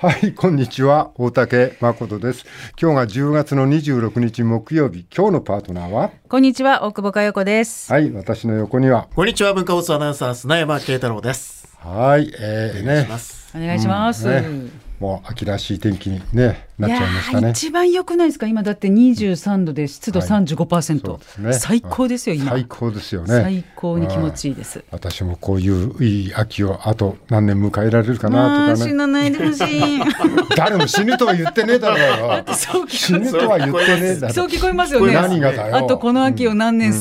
はい、こんにちは。大竹誠です。今日が10月の26日木曜日。今日のパートナーは？こんにちは、大久保佳代子です。はい、私の横には。こんにちは、文化放送アナウンサー、砂山慶太郎です。はい、えー、お願いしねま。す。お願いします。ねもう秋らしい天気にね、なっちゃいましたね。一番良くないですか？今だって23度で湿度はい。35%、そうね。最高ですよ今。最高ですよね。最高に気持ちいいです。私もこういういい秋をあと何年迎えられるかまあなとかね。死なないでほしい。誰も死ぬとは言ってねえだろうよ。そう死ぬとは言ってねえだろそう聞こえますよね。何がだよ。あとこの秋を何年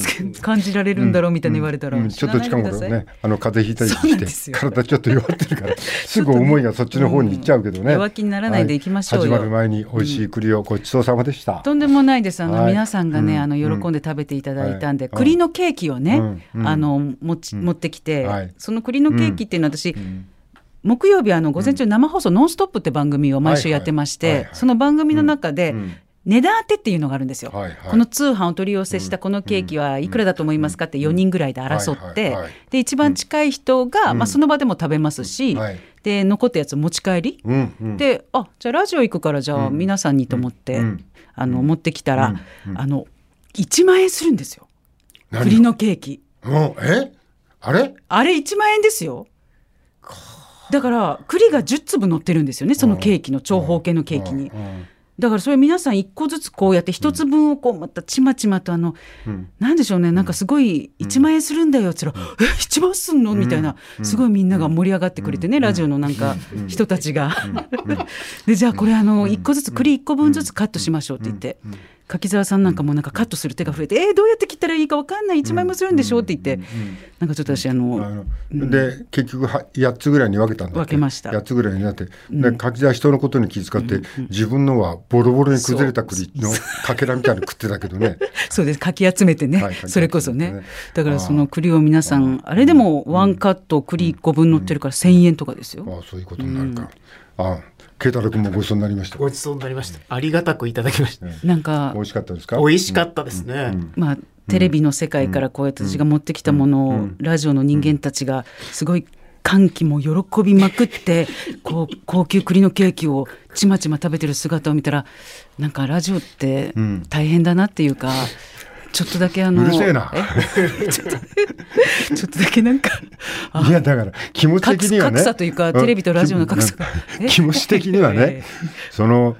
感じられるんだろうみたいに言われたら、うん。ちょっと近頃ね、あの風邪ひいたりして、体ちょっと弱ってるから、すぐ思いがそっちの方に行っちゃうけどね。弱気にならないでいきましょうよ。はい。始まる前に美味しい栗をごちそうさまでした。とんでもないです。あの、はい。皆さんがね、うん。あの喜んで食べていただいたんで、はい。栗のケーキをね、うん。うん。あの持ち、持ってきて、はい。その栗のケーキっていうのは私、木曜日あの午前中生放送「ノンストップ!」って番組を毎週やってまして、はいはいはいはい。その番組の中で、うん。値段当てっていうのがあるんですよ、はいはい。この通販お取り寄せしたこのケーキはいくらだと思いますかって4人ぐらいで争って、はいはいはいで一番近い人が、まあ、その場でも食べますし、はいで残ったやつ持ち帰り、うんうん。であじゃあラジオ行くからじゃあ皆さんにと思って、うん。あの持ってきたら、あの1万円するんですよ。何栗のケーキ。うんえ？あれ？あれ1万円ですよ。だから栗が10粒乗ってるんですよねそのケーキの長方形のケーキに。うんだからそれ皆さん1個ずつこうやって1つ分をこうまたちまちまとあの、なんでしょうねなんかすごい1万円するんだよって言ったら「え1万すんの?」みたいな。すごいみんなが盛り上がってくれてねラジオのなんか人たちが。でじゃあこれあの1個ずつ栗1個分ずつカットしましょうって言って柿澤さんなんかもなんかカットする手が増えて「えーどうやって切ったらいいか分かんない1万円もするんでしょ?」って言って。なんかちょっと私ああのので結局は8つぐらいに分けたんだ分けました。8つぐらいになって、で柿沢人のことに気遣って、自分のはボロボロに崩れた栗のかけらみたいに食ってたけどね。そうです。かき集めてね、はいそれこそね。だからその栗を皆さんあれでもワンカット栗1個分乗ってるから1,000円とかですよ。ああそういうことになるか、ああ慶太郎君もごちそうになりましたごちそうになりました。ありがたくいただきました。なんか美味しかったですか？美味しかったですね。まあテレビの世界からこうやって私が持ってきたものをラジオの人間たちがすごい歓喜も喜びまくって こう高級栗のケーキをちまちま食べてる姿を見たらなんかラジオって大変だなっていうか。ちょっとだけあのうるせえな。え？ちょっとちょっとだけなんかあいやだから気持ち的にはね。格差というかテレビとラジオの格差が。え？気持ち的には えねその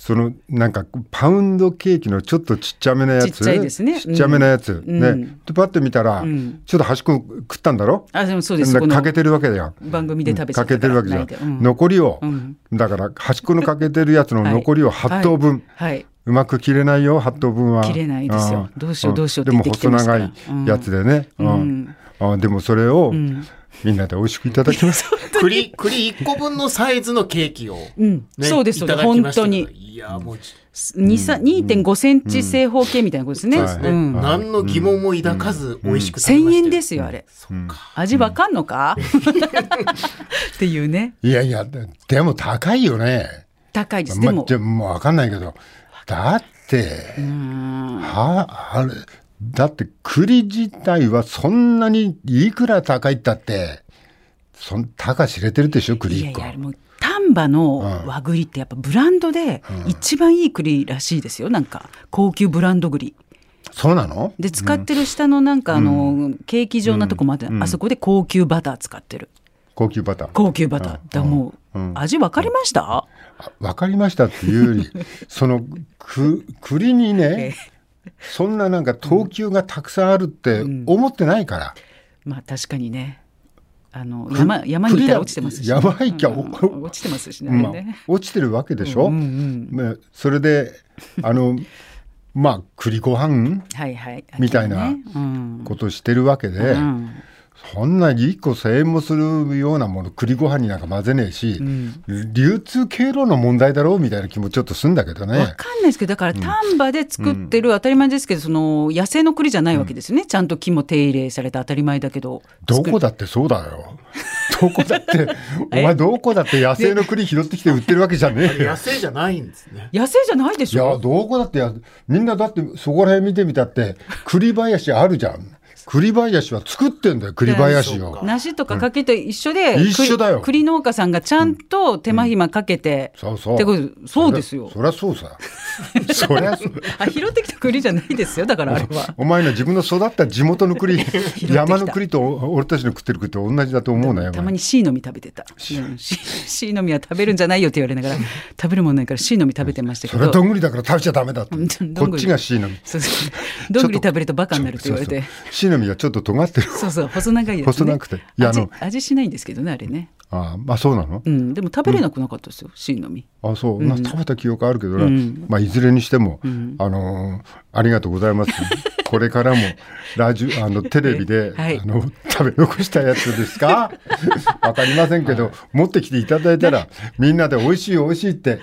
そのなんかパウンドケーキのちょっとちっちゃめなやつ？ちっちゃいですね。ちっちゃめなやつ、うん。ね。でパッて見たら、ん。ちょっと端っこ食ったんだろ？あでもそうです。かけてるわけだよ番組で食べちゃかけったからてるわけじゃん、残りを、うん。だから端っこのかけてるやつの はい。残りを8等分、はい、はい。うまく切れないよ8等分は。切れないですよ。どうしようどうしようってでも細長らいやつでね、うん。うん。あでもそれをんみんなで美味しくいただきます、栗、栗1個分のサイズのケーキを、うん。ねそうですいただき本当に。いや、もう、2さ2.5センチ正方形みたいなことですね。そうですね。うん。はい。何の疑問も抱かず美味しく食べま1000したよ。円ですよあれ。そうか。味わかんのか？っていうね。いやいやででも高いよね。高いです。でもまあ、でも。もう分かんないけど。だってうん。はあれだって栗自体はそんなにいくら高いったってそん高知れてるでしょ栗1個いやいやもう丹波の和栗ってやっぱブランドで一番いい栗らしいですよ。なんか高級ブランド栗。そうなの？で使ってる下のなんかあの、ケーキ状なとこまで、あそこで高級バター使ってる。高級バター。高級バター、だからもう、味分かりました、あ分かりましたっていうより そのく栗にねそんななんか等級がたくさんあるって思ってないから、まあ確かにね。あの山山にいたら落ちてますし、ね、山行きゃうん。お落ちてますしね,まあね、落ちてるわけでしょ、うんうんまあそれであのまあ栗ご飯はいはい。みたいなことしてるわけで、うんそんな1個1,000円もするようなもの栗ご飯になんか混ぜねえし、流通経路の問題だろうみたいな気もちょっとすんだけどわね。かんないですけどだから丹波で作ってる当たり前ですけど、その野生の栗じゃないわけですよね、ちゃんと木も手入れされた当たり前だけどどこだってそうだよ。どこだって、お前どこだって野生の栗拾ってきて売ってるわけじゃねえよ野。生じゃないんですね。野生じゃないでいや、しょどこだってや、みんなだってそこら辺見てみたって、栗林あるじゃん。栗林は作ってんだよ栗林を。梨とか柿と一緒で、一緒だよ栗農家さんがちゃんと手間暇かけて、そうそう。ってことそうですよ。そりゃそうさ。そりゃそう。あ拾ってきた栗じゃないですよだからあれは。お前の自分の育った地元の栗 山の栗と俺たちの食ってる栗と同じだと思うなよ。たまに C の実食べてた。うん C, の実は食べるんじゃないよって言われながら食べるもんないから C の実食べてましたけど。それはどんぐりだから食べちゃダメだってうん。どんぐりこっちが C の実。そうそうどんぐり食べるとバカになるって言われて。の実はちょっと尖ってる。そうそう細長いやつ、ね。細長くていやあ味の味しないんですけどねあれね。ああ、まあそうなの？うんでも食べれなくなかったですよ、C の実。あそう、まあ食べた記憶あるけどな、うんまあいずれにしても、んあのーありがとうございます。これからもラジオあのテレビで、はいあの食べ残したやつですか？わかりませんけど、持ってきていただいたらみんなで美味しい美味しいって、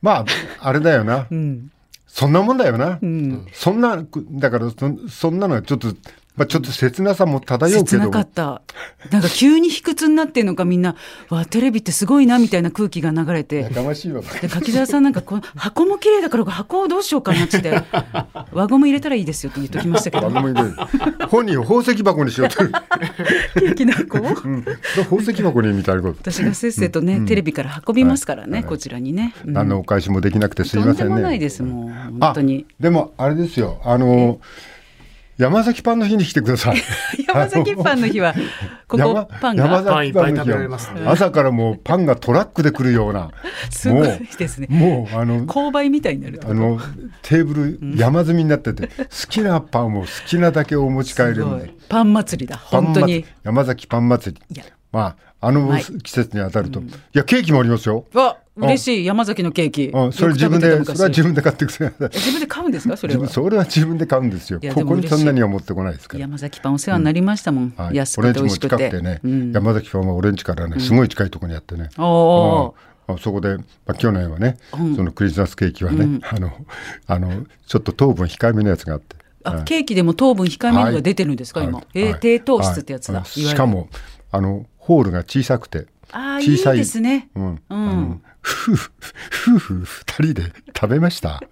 まああれだよな。うんそんなもんだよな。うん。そんなだからそそんなのはちょっとまあちょっと切なさも漂うけど切なかった。なんか急に卑屈になってんのかみんな、わテレビってすごいなみたいな空気が流れてや。かましいわ。で柿澤さんなんかこの箱も綺麗だから箱をどうしようかなって 輪ゴム入れたらいいですよって言っときましたけど本人を宝石箱にしようと。ケーキの箱？をうん、宝石箱にみたいなこと。私がせっせとね、テレビから運びますからね、こちらにね、うん何のお返しもできなくてすいとんでませんね。もないですもう本当にあでもあれですよ。あの山崎パンの日に来てください。山崎パンの日はここ山パン山が崎パンの日パンいっぱい食べられますねは朝からもうパンがトラックで来るような。すごいですねもうあの購買みたいになるあのテーブル山積みになってて、好きなパンを好きなだけお持ち帰れる。パン祭りだ本当に山崎パン祭り。まああのはい季節に当たると、いやケーキもありますよ。わ嬉しい山崎のケーキ。うん、それ自分でそれは自分で買ってくだ自分で買うんですか？それは。自分それは自分で買うんですよ。ここにそんなには持ってこないですから。山崎パンお世話になりましたもん、はい、安くて美味しくて。ね、うん。山崎パンは俺んちからね、すごい近いところにあってね。あそこで、まあ、去年はね、うん。そのクリスマスケーキはね、あの、あの、ちょっと糖分控えめのやつがあって。あケーキでも糖分控えめのが出てるんですか、今、はい。えーはい低糖質ってやつだ、はい。しかも、あの、ホールが小さくて、ああいい小さい。ですねうん。うん夫婦、夫婦二人で食べました。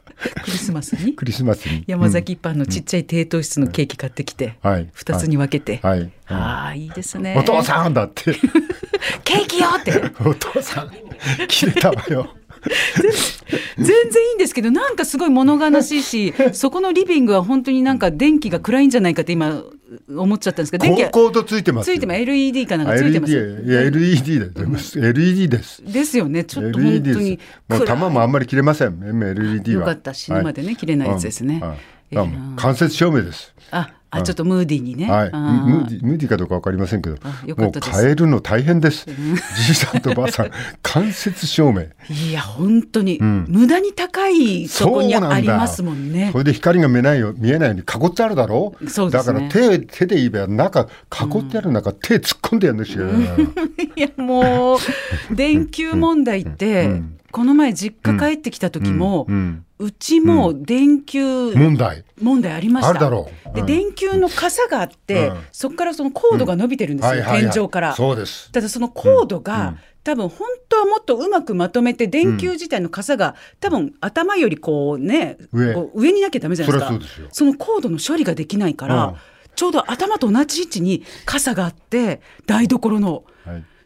クリスマスにクリスマスに。山崎パンのちっちゃい低糖質のケーキ買ってきて、うんはい。2つに分けて、はいああいいですねお父さんだって。ケーキよってお父さん、切れたわよ。全然いいんですけどなんかすごい物悲しいしそこのリビングは本当になんか電気が暗いんじゃないかって今思っちゃったんですけど電気はコードついてますよ。ついてます。LED かなんかついてます。LED、いや LED で、LED です。ですよね。ちょっと本当に。もう弾もあんまり切れません。LED は。よかった。死ぬまでね切れないやつですね。はい。えー。うんあ間接照明です。ああちょっとムーディーにね、はい。ムーディムーディかどうかわかりませんけど。もう変えるの大変です。じいさんとばあさん、間接照明。いや本当に、ん。無駄に高いそこにありますもんね。それで光が見えないよ見えないように囲ってあるだろそうですね。だから手手で言えば中囲ってある中、手突っ込んでやるんですよ。いやもう 電球問題って、うんこの前実家帰ってきた時も、ううんちも電球問題。問題ありました。あるだろう。でうん。電球の傘があって、うん。そこからそのコードが伸びてるんですよ、はいはいはい。天井から。そうです。ただそのコードが、うん。多分本当はもっとうまくまとめて電球自体の傘が多分頭よりこうね上。になきゃダメじゃないですか。そのコードの処理ができないから、うん。ちょうど頭と同じ位置に傘があって台所の。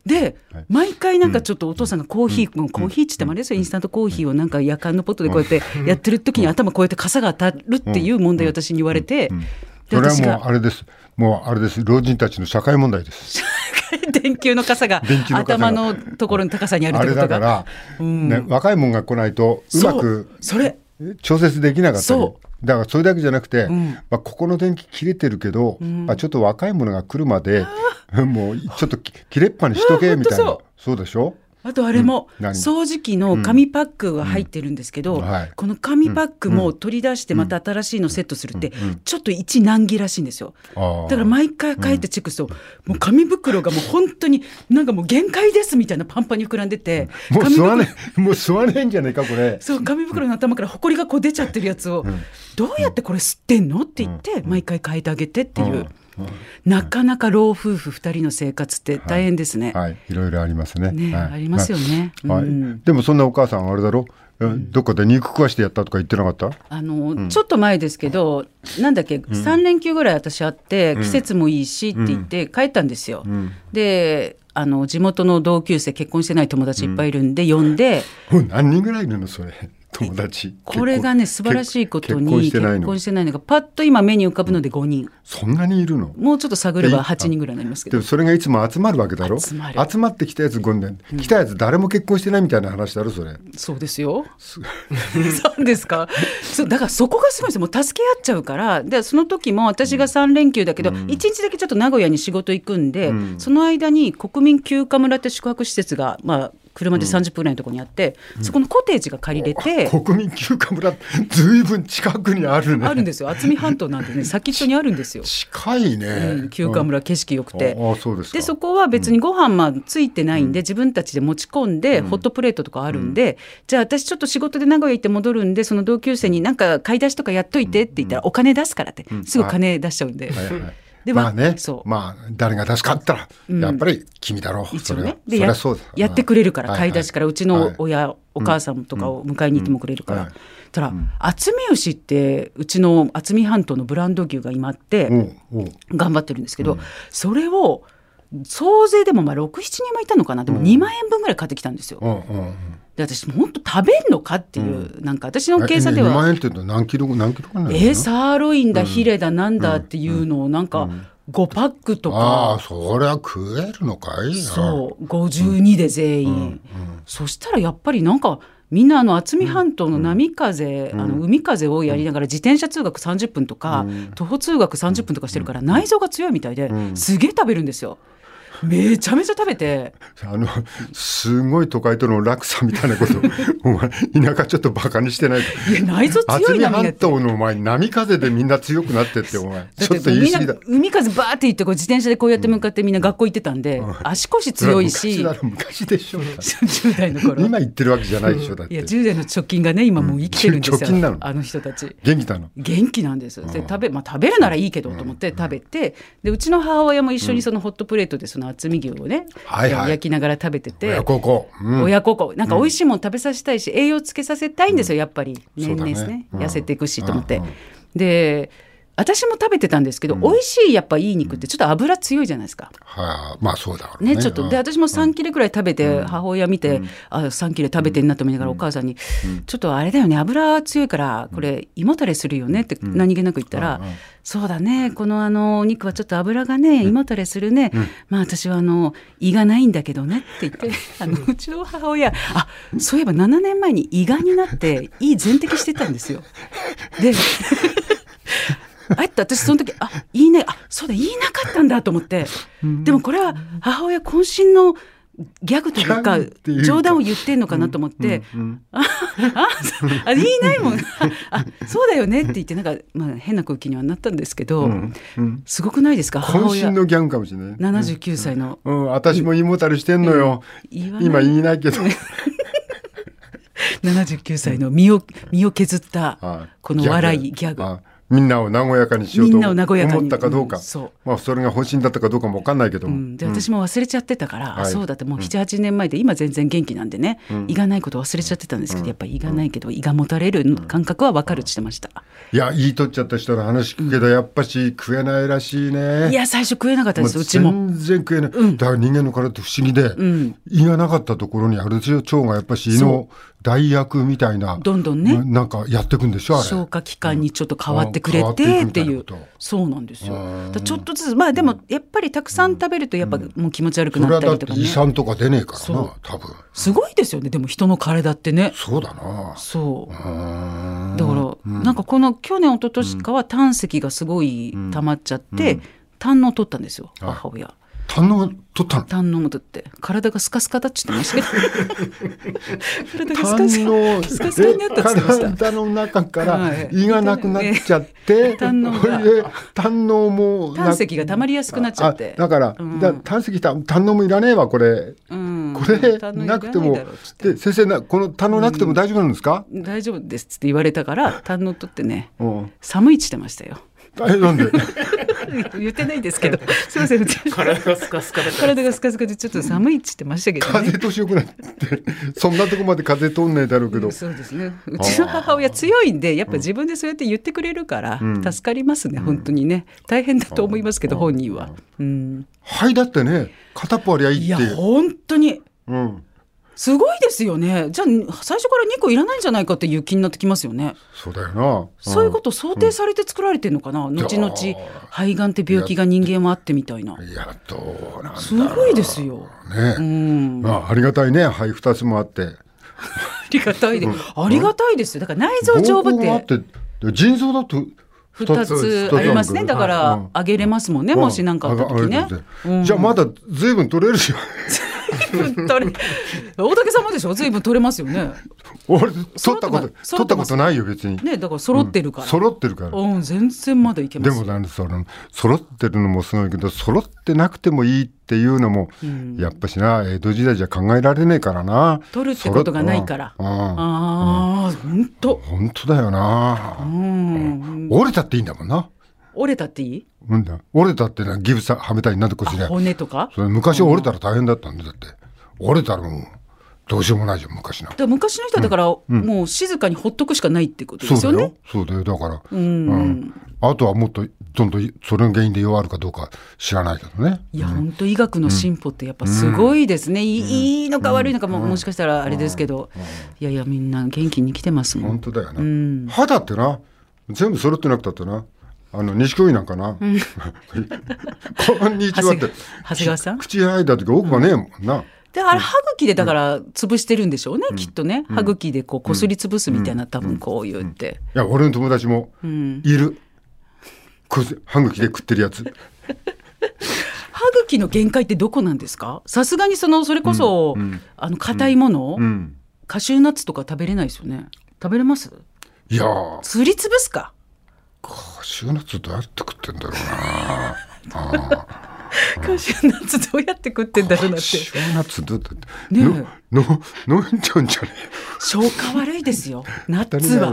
はい。で、はい。毎回なんかちょっとお父さんがコーヒー、もうコーヒーっつってもあれですよ、インスタントコーヒーをなんか夜間のポットでこうやってやってる時に頭こうやって傘が当たるっていう問題を私に言われて、でそれはもうあれです。もうあれです。老人たちの社会問題です。電球の傘が頭のところの高さにあるっあてことが。れだから、うんね、若いもんが来ないとうまくそれ。調節できなかったり。そだからそれだけじゃなくて、ん。まあ、ここの電気切れてるけど、まあ、ちょっと若い者が来るまで もうちょっとき切れっぱにしとけみたいな。そうでしょ？あとあれも、掃除機の紙パックが入ってるんですけど、この紙パックも取り出してまた新しいのセットするって、ちょっと一難儀らしいんですよ。だから毎回帰ってチェックすると、もう紙袋がもう本当になんかもう限界ですみたいなパンパンに膨らんでて、もう吸わねえ もう吸わねえんじゃねえかこれ。そう紙袋の頭からほこりがこう出ちゃってるやつを、どうやってこれ吸ってんのって言って、毎回変えてあげてっていう、なかなか老夫婦2人の生活って大変ですね。はい。いろいろありますね。ね、はい。ありますよね。はいうん。でもそんなお母さんはあれだろ？うん。どっかで肉食わしてやったとか言ってなかった？あの、ちょっと前ですけどなんだっけ、3連休ぐらい私あって季節もいいしって言って帰ったんですよ。であの地元の同級生結婚してない友達いっぱいいるんで、呼んで 何人ぐらいいるのそれ？友達。これがね素晴らしいことに結婚してないの。結婚してないのがパッと今目に浮かぶので5人。そんなにいるの？もうちょっと探れば8人ぐらいになりますけど。でもそれがいつも集まるわけだろ？集まる。ってきたやつ5年、来たやつ誰も結婚してないみたいな話だろそれ。そうですよ。そうですか？そうだからそこがすごいですよ。もう助け合っちゃうから。でその時も私が3連休だけど、一1日だけちょっと名古屋に仕事行くんで、その間に国民休暇村って宿泊施設がまあ車で30分ぐらいのところにあって、そこのコテージが借りれて。国民休暇村ずいぶん近くにあるね。あるんですよ。渥美半島なんでね 先っちょにあるんですよ、近いね、うん、休暇村景色良くて、ああそうですか。でそこは別にご飯まあついてないんで、自分たちで持ち込んで、ホットプレートとかあるんで、じゃあ私ちょっと仕事で名古屋行って戻るんでその同級生になんか買い出しとかやっといてって言ったら、お金出すからって、すぐ金出しちゃうんで。はいはいでまあね。そう。まあ誰が出すかって言ったら、やっぱり君だろう。一応ね。でややってくれるから、はい買い出しから。うちの親、お母さんとかを迎えに行ってもくれるから、たら渥美牛ってうちの渥美半島のブランド牛が今あって、頑張ってるんですけど、それを総勢でもまあ67人もいたのかな。でも2万円分ぐらい買ってきたんですよ。うんうんうんで私本当食べんのかっていう、なんか私の計算でえ2万は円って何キロ何キロかなえーサーロインだ、ヒレだなんだっていうのをなんか5パックとああか、そりゃ食えるのかい。なそう52で全員、そしたらやっぱりなんかみんなあの渥美半島の波風、あの海風をやりながら自転車通学30分とか、徒歩通学30分とかしてるから内臓が強いみたいで、すげえ食べるんですよ。めちゃめちゃ食べて。あのすごい都会との落差みたいなこと。お前田舎ちょっとバカにしてないといや内臓強いなみんなって。半島のお前波風でみんな強くなってってお前。だちょっと言い過ぎだ。海風バーって行ってこう自転車でこうやって向かってみんな学校行ってたんで、足腰強いし。昔でしょ。10代の頃。今言ってるわけじゃないでしょだっいやて10代の貯金がね今もう生きてるんですよ、貯金なの？あの人たち。元気なの？元気なんですで食べ,、まあ、食べるならいいけどと思って食べてでうちの母親も一緒にそのホットプレートでその厚み牛をね、はいはい。焼きながら食べてて。親孝行。うん。親孝行。なんか美味しいもの食べさせたいし、栄養つけさせたいんですよやっぱり。年々ねね。うん。痩せていくしと思って、うんうん。で私も食べてたんですけど、美味しいやっぱいい肉ってちょっと油強いじゃないですか。はあまあそうだろうね。ね、ちょっと。でうん。私も3切れくらい食べて、母親見て、あ3切れ食べてんなと思いながらお母さんに、ちょっとあれだよね油強いからこれ胃もたれするよねって何気なく言ったら、そうだねこのあのお肉はちょっと油がね胃もたれするね、まあ私はあの胃がないんだけどねって言って。あのうちの母親あそういえば7年前に胃がんになって胃全摘してたんですよ。であえって私その時あ言いねあそうだ言いなかったんだと思って、でもこれは母親渾身のギャグというか冗談を言ってんのかなと思って、ああそうあ言いないもん。あそうだよねって言ってなんか、まあ、変な空気にはなったんですけど、すごくないですか？母親。渾身のギャンかもしれない。79歳の、うん。私も胃もたれしてんのよ。今言いないけど。79歳の身を身を削ったはいこの笑いギャグ。あみんなを和やかにしようと思ったかどうか、うんそう。まあそれが本心だったかどうかも分かんないけども、うん、で私も忘れちゃってたから、あはい。そうだってもう78年前で今全然元気なんでね、胃がないこと忘れちゃってたんですけど、やっぱり胃がないけど胃がもたれる感覚は分かるってしてました、いや言い取っちゃった人の話聞くけど、やっぱし食えないらしいね。いや最初食えなかったですうちも。全然食えない、だから人間の体って不思議で、ん。胃がなかったところにあるでしょ腸がやっぱし胃の代役みたいなどんどんね。ななんかやっていくんでしょあれ。消化器官にちょっと変わってくれてっていう。たいそうなんですよ。ちょっとずつまあでもやっぱりたくさん食べるとやっぱもう気持ち悪くなったりとかね。酸とか出ねえからな多分。すごいですよね。でも人の体ってね。そうだな。そう。うん。だから、なんかこの去年一昨年かは胆石がすごい溜まっちゃって、胆の取ったんですよはい母親。胆の取ったの？胆のも取って体がスカスカだっちってました 体がスカ胆スカになったって言ってました。体の中からはい。胃がなくなっちゃって、胆の胆のもな胆石が溜まりやすくなっちゃって。あだから、うん。だ胆石た胆のもいらねえわこれ、うん。これなくても。で先生なこの胆のなくても大丈夫なんですか、大丈夫ですって言われたから胆の取ってね。うん。寒いって言ってましたよ。えなんで？言ってないですけど。すいません。体がスカスカだから。体がスカスカでちょっと寒いっつってましたけどね。風通しよくなってそんなとこまで風通んないだろうけど。そうですね。うちの母親強いんでやっぱ自分でそうやって言ってくれるから助かりますね、本当にね。大変だと思いますけど本人は、うん、肺だってね片っぽありゃいいいってや本当に。うん、すごいですよね。じゃあ最初から2個いらないんじゃないかっていう気になってきますよね。そうだよな。そういうこと想定されて作られてるのかな、後々いや肺がんって病気が人間はあってみたいな。うんいやどうなんすごいですよ。ね、うん。まあありがたいね。肺二つもあって。ありがたいで、ありがたいですよ。だから内臓丈夫ってってで腎臓だと2つありますね。だからうんあげれますもんね、もし何かあった時ね。じゃあまだ随分取れるし取れ大竹さんもでしょ？随分取れますよね。俺取ったこと取ったことないよ別に、ねだから揃ってるから、揃ってるから。うん全然まだいけます。よでもなんでその揃ってるのもすごいけど揃ってなくてもいいっていうのも、ん。やっぱしな江戸時代じゃ考えられねえからな。取るってことがないから。うんうん。ああ本当本当だよな、うん。折れたっていいんだもんな、折れたっていい？うんだ？折れたってなギブさはめたりなんでこちら骨とか？それ昔折れたら大変だったんだだって。折れたらもうどうしようもないじゃん昔なだ昔の人はだから、もう静かにほっとくしかないってことですよね？そうだよ。だから、うん。あとはもっとどんどんそれの原因で弱るかどうか知らないけどね。いや、本当医学の進歩ってやっぱすごいですね。いいいいのか悪いのかも、もしかしたらあれですけど、いやいやみんな元気に来てますもん。本当だよな、ん。肌ってな。全部揃ってなくたってなあの錦鯉なんかな、こんにちはって。長谷川さん？口開いた時奥歯ねえもんな、であれ歯茎でだから潰してるんでしょうね、きっとね。歯茎でこうこすり潰すみたいな多分こう言って。いや俺の友達もうん。いる、こう歯茎で食ってるやつ。歯茎の限界ってどこなんですか？さすがにそのそれこそ、あの硬いもの、うん。カシューナッツとか食べれないですよね。食べれます？いやー。すりつぶすか。カシューナッツどうやって食ってんだろうな。カシューナッツどうやって食ってんだろうなって。カシューナッツどうやってねのの飲んじゃうんじゃね消化悪いですよ。ナッツは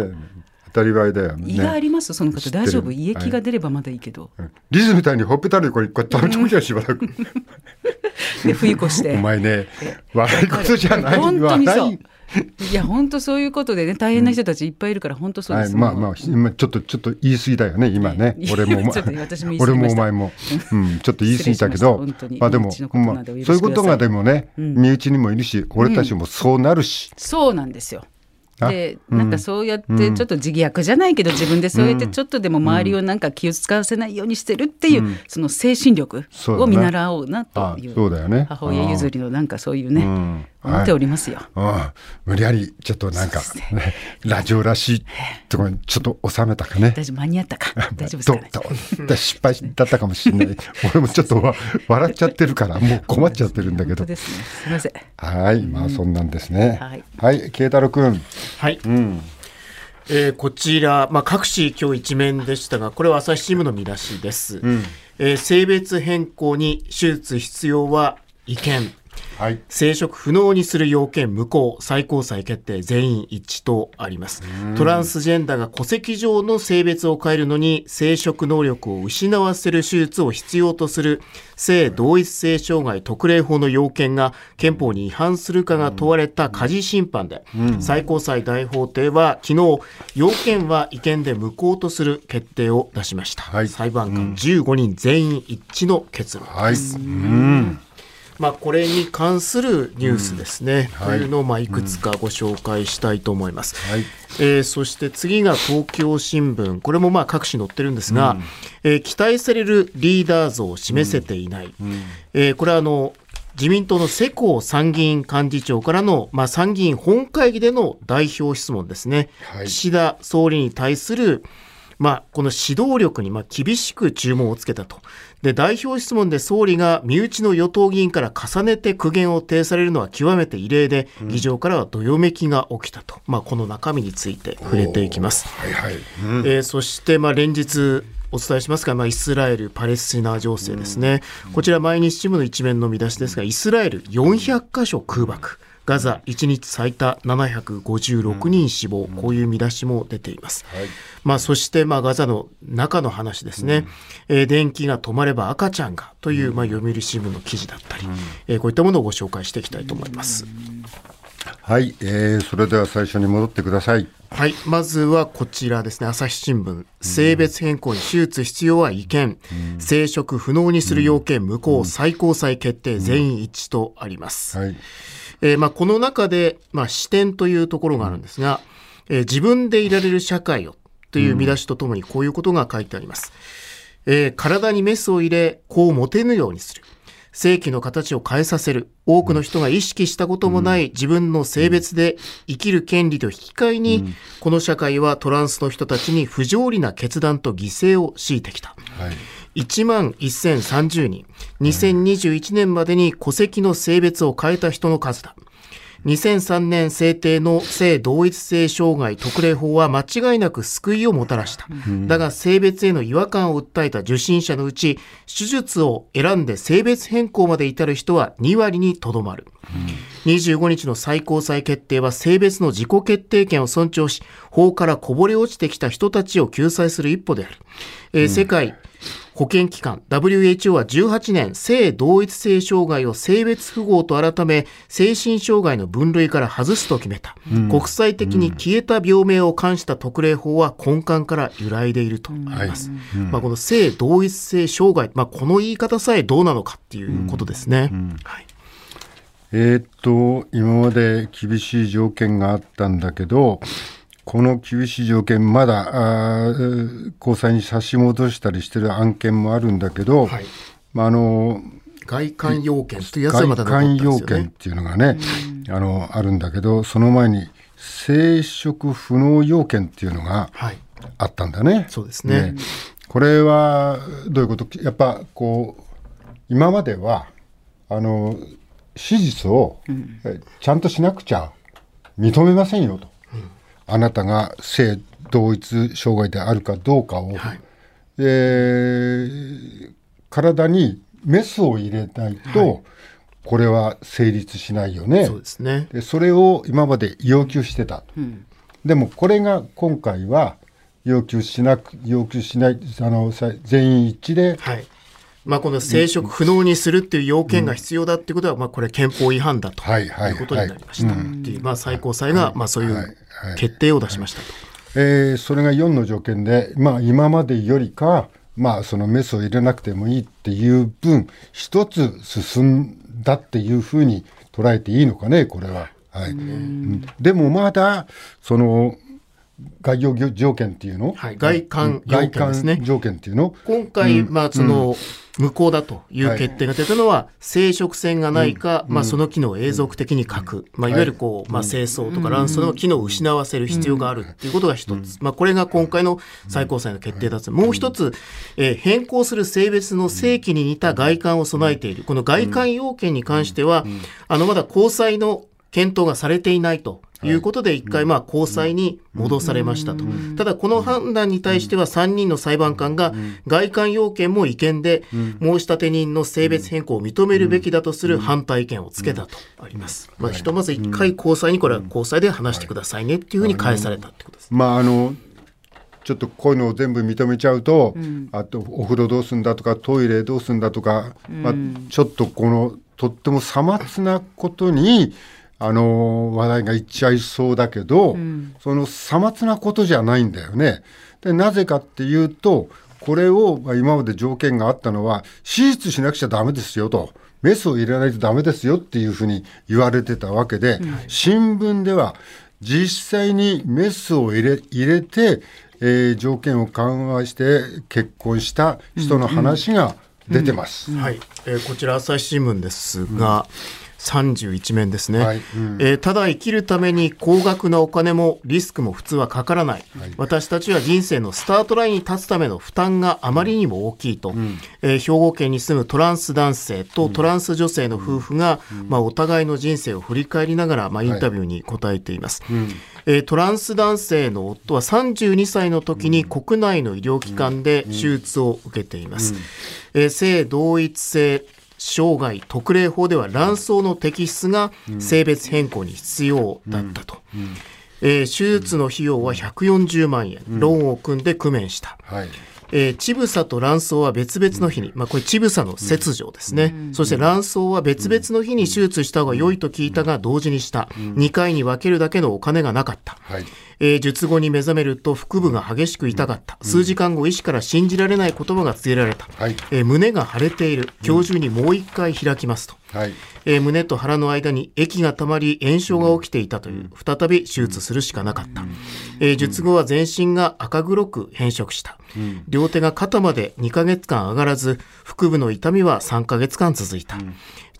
当たり前だよね。胃がありますその方大丈夫？胃液が出ればまだいいけど、うん。リズみたいにほっぺたにこれこう食べちゃうじゃんしばらくで冬越して。お前ね悪いことじゃない。本当にそう。悪いいや本当そういうことでね大変な人たちいっぱいいるから本当そうです、はい、まあまあ今ちょっとちょっと言い過ぎだよね今ね。俺も俺もお前も、うん、ちょっと言い過ぎたけど まあでもまあそういうことがでもね、うん。身内にもいるし俺たちもそうなるし、そうなんですよ。あでうん。なんかそうやってちょっと自虐じゃないけど自分でそうやってちょっとでも周りをなんか気を使わせないようにしてるっていうその精神力を見習おうなあという。そうだよね。母親譲りのなんかそういうね。うん思っておりますよ。うん、無理やりちょっとなんか、ね、ラジオらしいところにちょっと収めたかね。大丈夫？間に合ったか？大丈夫ですどか失敗だったかもしれない。俺もちょっとわ笑っちゃってるからもう困っちゃってるんだけどね。すみません。はい、まあそんなんですね。はいはい、慶太郎くん。はい、うん。えーこちら、まあ、各紙今日一面でしたがこれは朝日新聞の見出しです、んえー性別変更に手術必要は違憲はい。生殖不能にする要件無効最高裁決定全員一致とあります。トランスジェンダーが戸籍上の性別を変えるのに生殖能力を失わせる手術を必要とする性同一性障害特例法の要件が憲法に違反するかが問われた家事審判で、最高裁大法廷は昨日要件は違憲で無効とする決定を出しました、はい。裁判官15人全員一致の結論はい。うん。まあ、これに関するニュースですね、はい。というのをまあいくつかご紹介したいと思います。はい。えーそして次が東京新聞、これもまあ各紙載ってるんですが、えー期待されるリーダー像を示せていない、えーこれはあの自民党の世耕参議院幹事長からの、まあ、参議院本会議での代表質問ですね、はい。岸田総理に対するまあ、この指導力にまあ厳しく注文をつけたと。で、代表質問で総理が身内の与党議員から重ねて苦言を呈されるのは極めて異例で、議場からはどよめきが起きたと。まあ、この中身について触れていきます。はいはい。えーそして、まあ、連日お伝えしますが、まあ、イスラエル・パレスチナ情勢ですね、こちら毎日新聞の一面の見出しですがイスラエル400箇所空爆ガザ1日最多756人死亡、こういう見出しも出ています。はい、まあ、そして、まあ、ガザの中の話ですね、うん、えー、電気が止まれば赤ちゃんがという、まあ、読売新聞の記事だったり、うん、えー、こういったものをご紹介していきたいと思います。はい、えー、それでは最初に戻ってください。はい、まずはこちらですね、朝日新聞。性別変更に手術必要は違憲。うん、生殖不能にする要件無効、うん、最高裁決定全員一致とあります。はい、えー、まあ、この中で、まあ、視点というところがあるんですが、えー、自分でいられる社会をという見出しとともにこういうことが書いてあります。えー、体にメスを入れ、こう持てぬようにする。正規の形を変えさせる。多くの人が意識したこともない自分の性別で生きる権利と引き換えに、この社会はトランスの人たちに不条理な決断と犠牲を強いてきた。はい1万1030人、2021年までに戸籍の性別を変えた人の数だ。2003年制定の性同一性障害特例法は間違いなく救いをもたらした。だが性別への違和感を訴えた受診者のうち、手術を選んで性別変更まで至る人は2割にとどまる。25日の最高裁決定は性別の自己決定権を尊重し、法からこぼれ落ちてきた人たちを救済する一歩である。えー、世界保健機関 WHO は18年性同一性障害を性別符号と改め精神障害の分類から外すと決めた、うん、国際的に消えた病名を冠した特例法は根幹から揺らいでいるとあります、うん、まあ、この性同一性障害、まあ、この言い方さえどうなのかっていうことですね、はい。えー、っと今まで厳しい条件があったんだけどこの厳しい条件、まだあ高裁に差し戻したりしてる案件もあるんだけど、はい、まあ、あの外観要件というやつはまだ残って要件っていうのがね、あのあるんだけど、その前に生殖不能要件っていうのがあったんだね。はい、そうですね、ね、これはどういうこと？やっぱこう今まではあの手術をちゃんとしなくちゃ認めませんよと。あなたが性同一障害であるかどうかを、はい、えー、体にメスを入れないと、はい、これは成立しないよね。そうですね。でそれを今まで要求してた、うん、でもこれが今回は要求しなく要求しないあの全員一致で、はい、まあ、この生殖不能にするっていう要件が必要だっていうことは、まあ、これ憲法違反だということになりました。っていう、まあ、最高裁が、まあ、そういう決定を出しましたと。えー、それが4の条件で、まあ、今までよりか、まあ、そのメスを入れなくてもいいっていう分、一つ進んだっていうふうに捉えていいのかね、これは。はい、でもまだ、その、概要条件っていうの、はい、外観要件ですね。条件っていうの？今回、うん、まあ、その、うん無効だという決定が出たのは、はい、生殖腺がないか、うん、まあ、その機能を永続的に書く、まあ、いわゆるこう、まあ、精巣とか卵巣の機能を失わせる必要があるということが一つ、まあ、これが今回の最高裁の決定だと、もう一つ、えー、変更する性別の性器に似た外観を備えている、この外観要件に関しては、あのまだ高裁の検討がされていないとい。うことで、一回、まあ、高裁に戻されましたと。ただ、この判断に対しては、3人の裁判官が、外観要件も違憲で、申立人の性別変更を認めるべきだとする反対意見をつけたと。あります。まあ、ひとまず一回高裁に、これは高裁で話してくださいねっていうふうに返されたってことです。まあ、あのちょっとこういうのを全部認めちゃうと、うん、あとお風呂どうすんだとかトイレどうすんだとか、うん、まあ、ちょっとこのとってもさまつなことにあの話題がいっちゃいそうだけど、うん、そのさまつなことじゃないんだよね。でなぜかっていうとこれを、まあ、今まで条件があったのは手術しなくちゃダメですよと。メスを入れないとダメですよっていうふうに言われてたわけで、うん、新聞では実際にメスを入れ入れて、えー、条件を緩和して結婚した人の話が出てます。はい、えー、こちら朝日新聞ですが、うん31面ですね、はいうん、えー、ただ生きるために高額なお金もリスクも普通はかからない、はい、私たちは人生のスタートラインに立つための負担があまりにも大きいと、うん、えー、兵庫県に住むトランス男性とトランス女性の夫婦が、うん、まあ、お互いの人生を振り返りながら、まあ、インタビューに答えています、はい、えー、トランス男性の夫は32歳の時に国内の医療機関で手術を受けています、え性同一性生涯特例法では卵巣の摘出が性別変更に必要だったと。えー、手術の費用は140万円、ローンを組んで工面した。はい。えー、乳房と卵巣は別々の日に、まあ、これ乳房の切除ですね、うん、そして卵巣は別々の日に手術した方が良いと聞いたが同時にした、うん、2回に分けるだけのお金がなかった、はい、えー、術後に目覚めると腹部が激しく痛かった、数時間後医師から信じられない言葉が告げられた、はい、えー、胸が腫れている。今日中にもう1回開きますと、はい、えー、胸と腹の間に液がたまり炎症が起きていたという、再び手術するしかなかった、えー、術後は全身が赤黒く変色した、両手が肩まで2ヶ月間上がらず腹部の痛みは3ヶ月間続いた、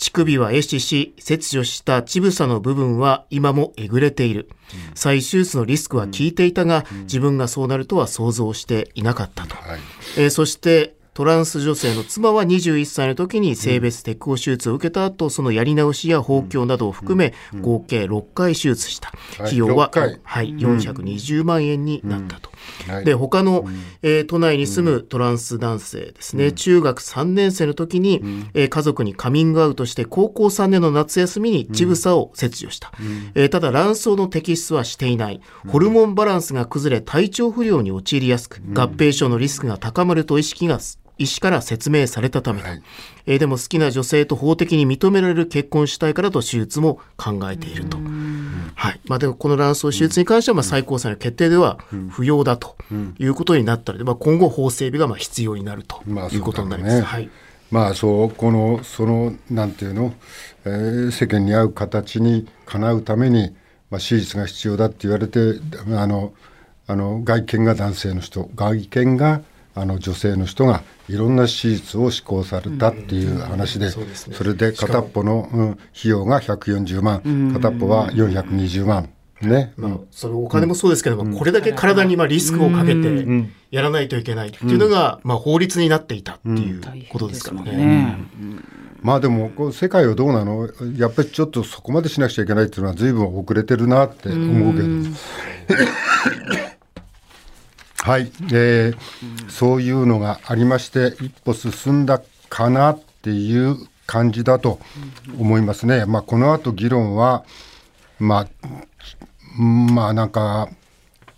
乳首は壊死し切除した乳房の部分は今もえぐれている、再手術のリスクは効いていたが、自分がそうなるとは想像していなかったと、はい、えー、そしてトランス女性の妻は21歳の時に性別適合手術を受けた後、そのやり直しや放棄などを含め、合計6回手術した。費用は、はい、420万円になったと。で、他の、えー、都内に住むトランス男性ですね、中学3年生の時に、えー、家族にカミングアウトして、高校3年の夏休みに乳房を切除した。えー、ただ、卵巣の摘出はしていない。ホルモンバランスが崩れ、体調不良に陥りやすく、合併症のリスクが高まると意識が医師から説明されたためはい、えー、でも好きな女性と法的に認められる結婚したいからと手術も考えていると。はい。まあ、でもこの卵巣手術に関してはまあ最高裁の決定では不要だということになったので、まあ、今後法整備がまあ必要になるということになります。まあ、ね、はい。まあそうこのそのなんていうの、えー、世間に合う形にかなうために、まあ、手術が必要だって言われてあのあの外見が男性の人外見があの女性の人がいろんな手術を施行されたっていう話で、それで片っぽの、うん、費用が140万、片っぽは420万。ね、まあ、そのお金もそうですけども、これだけ体にまあリスクをかけてやらないといけないっていうのが、まあ、法律になっていたっていうことですからね。まあでもこう世界はどうなの？やっぱりちょっとそこまでしなくちゃいけないっていうのは随分遅れてるなって思うけど。はい、えー、そういうのがありまして一歩進んだかなっていう感じだと思いますね。まあ、この後議論は、まあ、まあなんか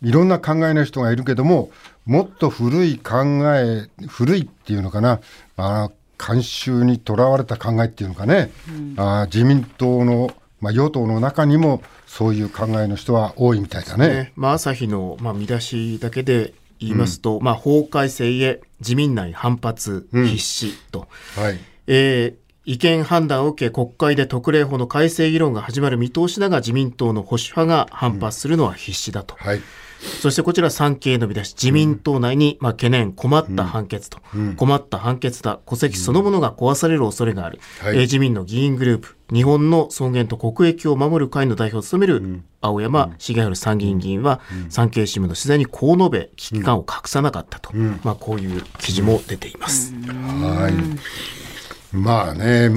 いろんな考えの人がいるけどももっと古い考え古いっていうのかな、まあ、慣習にとらわれた考えっていうのかね、うん、あ自民党の、まあ、与党の中にもそういう考えの人は多いみたいだね。ね。まあ、朝日の、まあ、見出しだけで言いますと、うん、まあ、法改正へ自民内反発必至と、うん、はい。えー、意見判断を受け国会で特例法の改正議論が始まる見通しだが自民党の保守派が反発するのは必至だと。うんはいそしてこちら産経の見出し、自民党内にまあ懸念、困った判決と、うん、困った判決だ、戸籍そのものが壊される恐れがある、うん。はい、自民の議員グループ、日本の尊厳と国益を守る会の代表を務める青山茂春参議院議員は、産経新聞の取材にこう述べ、危機感を隠さなかったと、まあ、こういう記事も出ています。はい。まあね、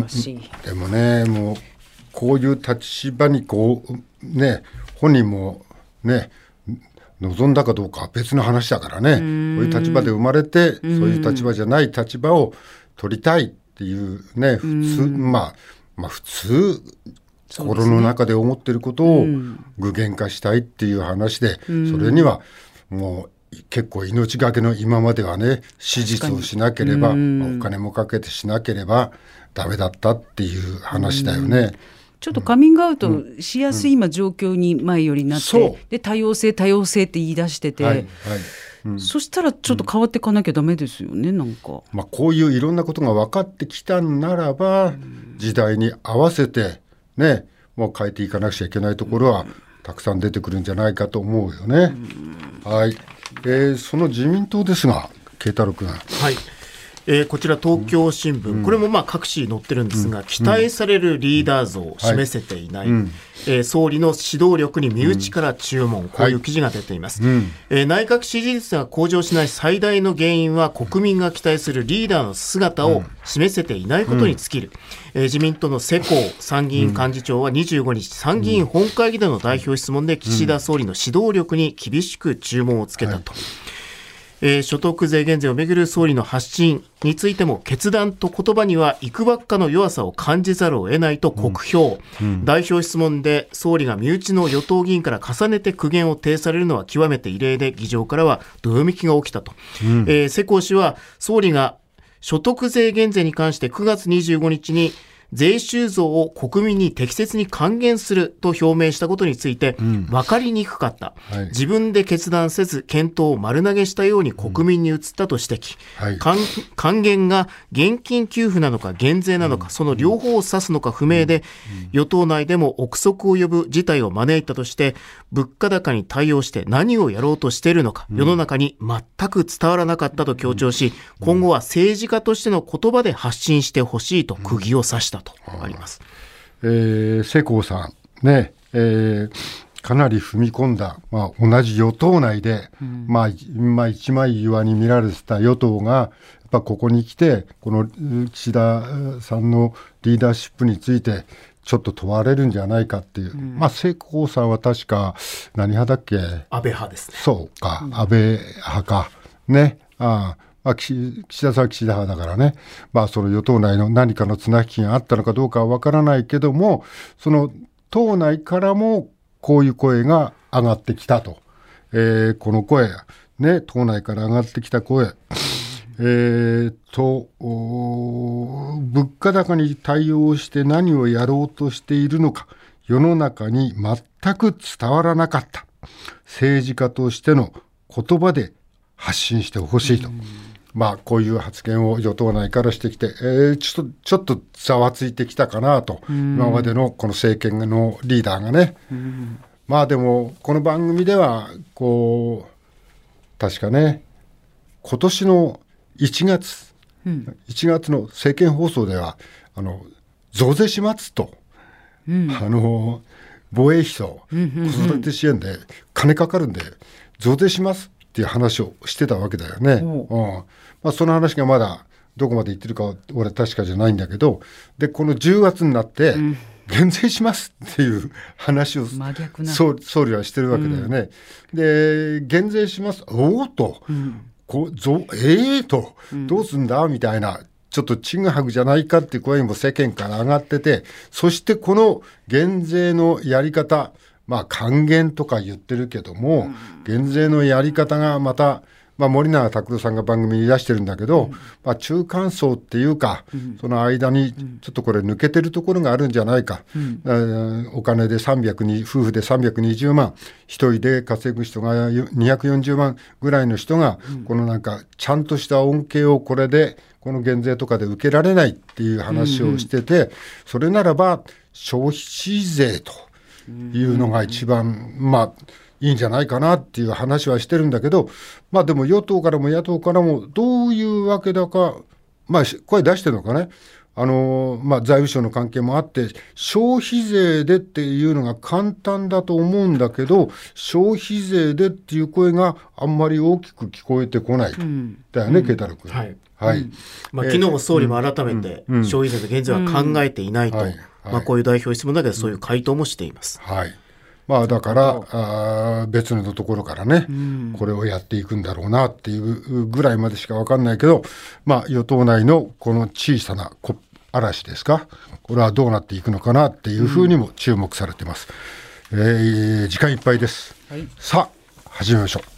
でもね、もうこういう立場にこう、ね、本人もね、望んだかどうかは別の話だからね。こういう立場で生まれてそういう立場じゃない立場を取りたいっていうね普通まあまあ普通心の中で思ってることを具現化したいっていう話でそれにはもう結構命がけの今まではね手術をしなければ、まあ、お金もかけてしなければダメだったっていう話だよね。ちょっとカミングアウトしやすい今状況に前よりなって、う。ん、で多様性多様性って言い出してて、はいはい。うん、そしたらちょっと変わっていかなきゃダメですよね、なんか。まあ、こういういろんなことが分かってきたならば、時代に合わせてねもう変えていかなくちゃいけないところはたくさん出てくるんじゃないかと思うよね。はい、えー、その自民党ですが慶太郎君。はいえー、こちら東京新聞、うん、これもまあ各紙載ってるんですが、うん、期待されるリーダー像を示せていない、はい、えー、総理の指導力に身内から注文、こういう記事が出ています、はい、えー、内閣支持率が向上しない最大の原因は国民が期待するリーダーの姿を示せていないことに尽きる、えー、自民党の世耕参議院幹事長は25日参議院本会議での代表質問で岸田総理の指導力に厳しく注文をつけたと。はいえー、所得税減税をめぐる総理の発信についても決断と言葉にはいくばっかの弱さを感じざるを得ないと酷評、うん。うん、代表質問で総理が身内の与党議員から重ねて苦言を呈されるのは極めて異例で議場からはどよめきが起きたと、うん、えー、世耕氏は総理が所得税減税に関して9月25日に税収増を国民に適切に還元すると表明したことについて、分かりにくかった、はい、自分で決断せず検討を丸投げしたように国民に移ったと指摘、はい、還元が現金給付なのか減税なのか、その両方を指すのか不明で、与党内でも憶測を呼ぶ事態を招いたとして物価高に対応して何をやろうとしているのか、世の中に全く伝わらなかったと強調し今後は政治家としての言葉で発信してほしいと釘を刺したとあります。えー、世耕さんね、えー、かなり踏み込んだ、まあ、同じ与党内で、うん、まあ、まあ、一枚岩に見られてた与党が、やっぱここに来て、この岸田さんのリーダーシップについて、ちょっと問われるんじゃないかっていう、うん、まあ、世耕さんは確か、何派だっけ？安倍派ですね。そうか、うん、安倍派か。ね。ああまあ、岸田さんは岸田派だからね、まあ、その与党内の何かの綱引きがあったのかどうかは分からないけども、その党内からもこういう声が上がってきたと。えー、この声、ね、党内から上がってきた声。えーと、物価高に対応して何をやろうとしているのか、世の中に全く伝わらなかった。政治家としての言葉で発信してほしいと。まあ、こういう発言を与党内からしてきて、えー、ちょっと、ちょっとざわついてきたかなと、今までのこの政権のリーダーがね。まあでも、この番組では、こう、確かね、今年の1月、うん、1月の政見放送では、あの、増税しますと、うん、あの、防衛費と子育て支援で金かかるんで、増税しますっていう話をしてたわけだよね。うんまあ、その話がまだどこまで言ってるか俺確かじゃないんだけどでこの10月になって、減税しますっていう 話を総理はしてるわけだよね。うん、で減税します。おおと、うん、こぞええー、と、どうすんだみたいなちょっとちぐはぐじゃないかっていう声も世間から上がっててそしてこの減税のやり方まあ還元とか言ってるけども、減税のやり方がまたまあ、森永卓郎さんが番組に出してるんだけど、うん、まあ、中間層っていうか、うん、その間にちょっとこれ抜けてるところがあるんじゃないか、うん、お金で300に夫婦で320万一人で稼ぐ人が240万ぐらいの人が、このなんかちゃんとした恩恵をこれでこの減税とかで受けられないっていう話をしてて、うんうん、それならば消費税というのが一番、まあいいんじゃないかなっていう話はしてるんだけど、まあでも与党からも野党からもどういうわけだか、まあ声出してるのかね。あのまあ、財務省の関係もあって消費税でっていうのが簡単だと思うんだけど消費税でっていう声があんまり大きく聞こえてこない、うん、だよね、うん、慶太郎君。はい、はい、まあ、昨日も総理も改めて消費税の減税は考えていないと、まあ、こういう代表質問だけどそういう回答もしています。はいまあだからあ別のところからね、うん、これをやっていくんだろうなっていうぐらいまでしか分かんないけど、まあ、与党内のこの小さな嵐ですか？これはどうなっていくのかなっていうふうにも注目されてます。うん、えー、時間いっぱいです。はい、さあ始めましょう。